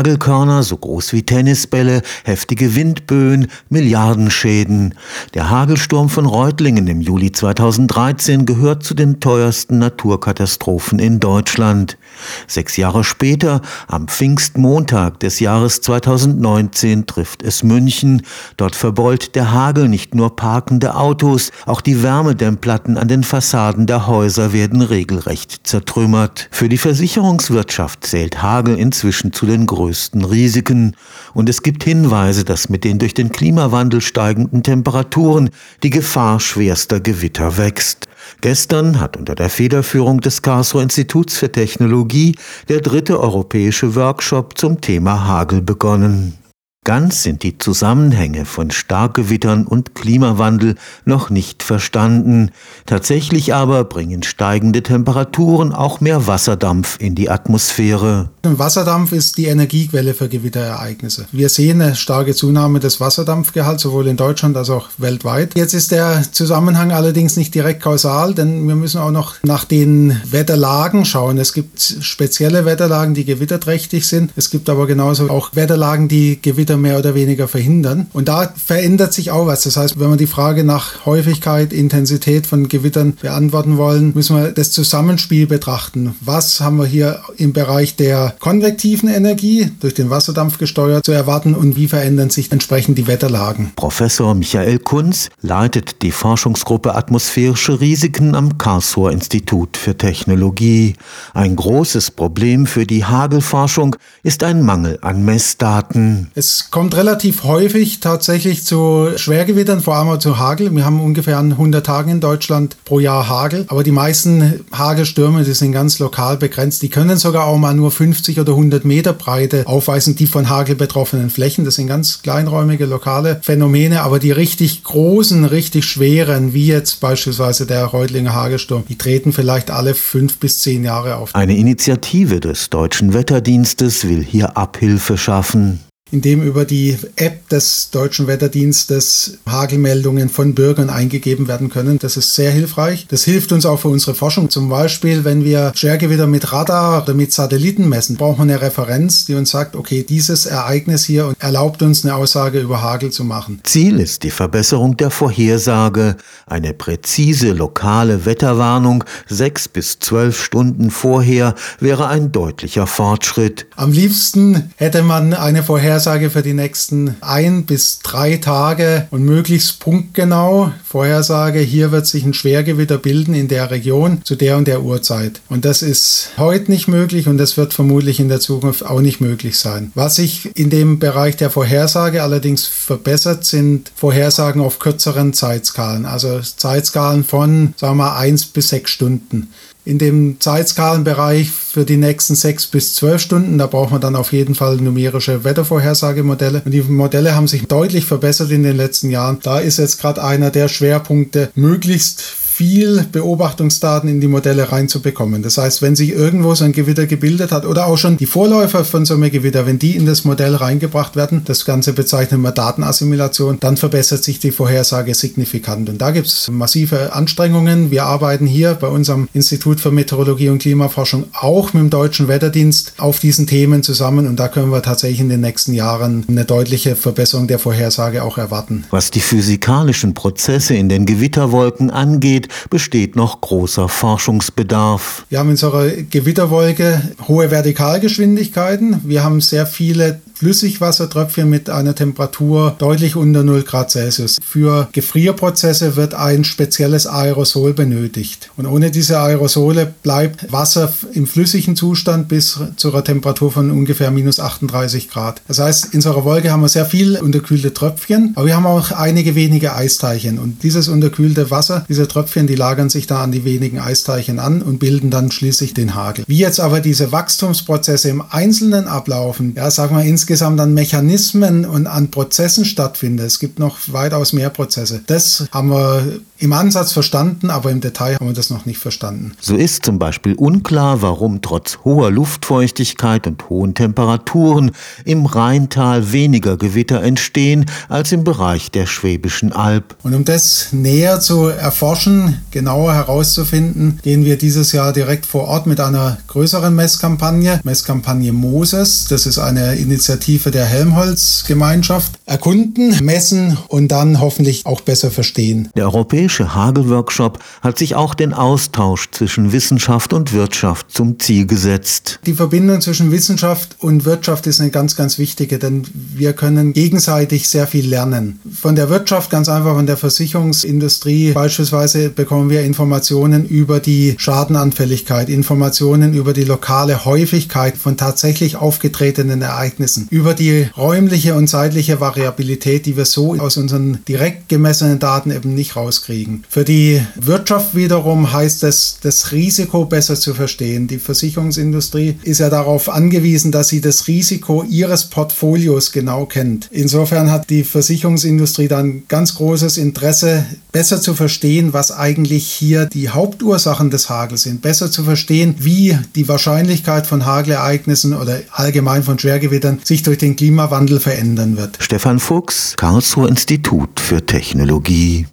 Hagelkörner so groß wie Tennisbälle, heftige Windböen, Milliardenschäden. Der Hagelsturm von Reutlingen im Juli 2013 gehört zu den teuersten Naturkatastrophen in Deutschland. Sechs Jahre später, am Pfingstmontag des Jahres 2019, trifft es München. Dort verbeult der Hagel nicht nur parkende Autos, auch die Wärmedämmplatten an den Fassaden der Häuser werden regelrecht zertrümmert. Für die Versicherungswirtschaft zählt Hagel inzwischen zu den größten Risiken. Und es gibt Hinweise, dass mit den durch den Klimawandel steigenden Temperaturen die Gefahr schwerster Gewitter wächst. Gestern hat unter der Federführung des Karlsruher Instituts für Technologie der dritte europäische Workshop zum Thema Hagel begonnen. Ganz sind die Zusammenhänge von Starkgewittern und Klimawandel noch nicht verstanden. Tatsächlich aber bringen steigende Temperaturen auch mehr Wasserdampf in die Atmosphäre. Wasserdampf ist die Energiequelle für Gewitterereignisse. Wir sehen eine starke Zunahme des Wasserdampfgehalts, sowohl in Deutschland als auch weltweit. Jetzt ist der Zusammenhang allerdings nicht direkt kausal, denn wir müssen auch noch nach den Wetterlagen schauen. Es gibt spezielle Wetterlagen, die gewitterträchtig sind. Es gibt aber genauso auch Wetterlagen, die Gewitter Gewitter mehr oder weniger verhindern. Und da verändert sich auch was. Das heißt, wenn wir die Frage nach Häufigkeit, Intensität von Gewittern beantworten wollen, müssen wir das Zusammenspiel betrachten. Was haben wir hier im Bereich der konvektiven Energie durch den Wasserdampf gesteuert zu erwarten und wie verändern sich entsprechend die Wetterlagen? Professor Michael Kunz leitet die Forschungsgruppe Atmosphärische Risiken am Karlsruher Institut für Technologie. Ein großes Problem für die Hagelforschung ist ein Mangel an Messdaten. Es kommt relativ häufig tatsächlich zu Schwergewittern, vor allem zu Hagel. Wir haben ungefähr 100 Tage in Deutschland pro Jahr Hagel. Aber die meisten Hagelstürme, die sind ganz lokal begrenzt. Die können sogar auch mal nur 50 oder 100 Meter Breite aufweisen, die von Hagel betroffenen Flächen. Das sind ganz kleinräumige lokale Phänomene. Aber die richtig großen, richtig schweren, wie jetzt beispielsweise der Reutlinger Hagelsturm, die treten vielleicht alle fünf bis zehn Jahre auf. Eine Initiative des Deutschen Wetterdienstes will hier Abhilfe schaffen in dem über die App des Deutschen Wetterdienstes Hagelmeldungen von Bürgern eingegeben werden können. Das ist sehr hilfreich. Das hilft uns auch für unsere Forschung. Zum Beispiel, wenn wir Schergewitter mit Radar oder mit Satelliten messen, braucht man eine Referenz, die uns sagt, okay, dieses Ereignis hier erlaubt uns eine Aussage über Hagel zu machen. Ziel ist die Verbesserung der Vorhersage. Eine präzise lokale Wetterwarnung sechs bis zwölf Stunden vorher wäre ein deutlicher Fortschritt. Am liebsten hätte man eine Vorhersage Vorhersage für die nächsten ein bis drei Tage und möglichst punktgenau Vorhersage, hier wird sich ein Schwergewitter bilden in der Region zu der und der Uhrzeit. Und das ist heute nicht möglich und das wird vermutlich in der Zukunft auch nicht möglich sein. Was sich in dem Bereich der Vorhersage allerdings verbessert, sind Vorhersagen auf kürzeren Zeitskalen, also Zeitskalen von, sagen wir mal, 1 bis 6 Stunden in dem Zeitskalenbereich für die nächsten sechs bis zwölf Stunden. Da braucht man dann auf jeden Fall numerische Wettervorhersagemodelle. Und die Modelle haben sich deutlich verbessert in den letzten Jahren. Da ist jetzt gerade einer der Schwerpunkte, möglichst viel Beobachtungsdaten in die Modelle reinzubekommen. Das heißt, wenn sich irgendwo so ein Gewitter gebildet hat oder auch schon die Vorläufer von so einem Gewitter, wenn die in das Modell reingebracht werden, das Ganze bezeichnen wir Datenassimilation, dann verbessert sich die Vorhersage signifikant. Und da gibt es massive Anstrengungen. Wir arbeiten hier bei unserem Institut für Meteorologie und Klimaforschung auch mit dem Deutschen Wetterdienst auf diesen Themen zusammen und da können wir tatsächlich in den nächsten Jahren eine deutliche Verbesserung der Vorhersage auch erwarten. Was die physikalischen Prozesse in den Gewitterwolken angeht, besteht noch großer Forschungsbedarf. Wir haben in unserer Gewitterwolke hohe Vertikalgeschwindigkeiten. Wir haben sehr viele Flüssigwassertröpfchen mit einer Temperatur deutlich unter 0 Grad Celsius. Für Gefrierprozesse wird ein spezielles Aerosol benötigt. Und ohne diese Aerosole bleibt Wasser im flüssigen Zustand bis zu einer Temperatur von ungefähr minus 38 Grad. Das heißt, in unserer Wolke haben wir sehr viel unterkühlte Tröpfchen, aber wir haben auch einige wenige Eisteilchen. Und dieses unterkühlte Wasser, diese Tröpfchen, die lagern sich da an die wenigen Eisteilchen an und bilden dann schließlich den Hagel. Wie jetzt aber diese Wachstumsprozesse im Einzelnen ablaufen, ja, sagen wir insgesamt an Mechanismen und an Prozessen stattfindet, es gibt noch weitaus mehr Prozesse. Das haben wir im Ansatz verstanden, aber im Detail haben wir das noch nicht verstanden. So ist zum Beispiel unklar, warum trotz hoher Luftfeuchtigkeit und hohen Temperaturen im Rheintal weniger Gewitter entstehen als im Bereich der Schwäbischen Alb. Und um das näher zu erforschen, genauer herauszufinden, gehen wir dieses Jahr direkt vor Ort mit einer größeren Messkampagne, Messkampagne Moses. Das ist eine Initiative der Helmholtz-Gemeinschaft. Erkunden, messen und dann hoffentlich auch besser verstehen. Der Europäische Hagelworkshop hat sich auch den Austausch zwischen Wissenschaft und Wirtschaft zum Ziel gesetzt. Die Verbindung zwischen Wissenschaft und Wirtschaft ist eine ganz, ganz wichtige, denn wir können gegenseitig sehr viel lernen. Von der Wirtschaft, ganz einfach von der Versicherungsindustrie beispielsweise, bekommen wir Informationen über die Schadenanfälligkeit, Informationen über die lokale Häufigkeit von tatsächlich aufgetretenen Ereignissen, über die räumliche und zeitliche Variabilität, die wir so aus unseren direkt gemessenen Daten eben nicht rauskriegen. Für die Wirtschaft wiederum heißt es, das Risiko besser zu verstehen. Die Versicherungsindustrie ist ja darauf angewiesen, dass sie das Risiko ihres Portfolios genau kennt. Insofern hat die Versicherungsindustrie dann ganz großes Interesse, besser zu verstehen, was eigentlich hier die Hauptursachen des Hagels sind, besser zu verstehen, wie die Wahrscheinlichkeit von Hagelereignissen oder allgemein von Schwergewittern sich durch den Klimawandel verändern wird. Stefan Fuchs, Karlsruher Institut für Technologie.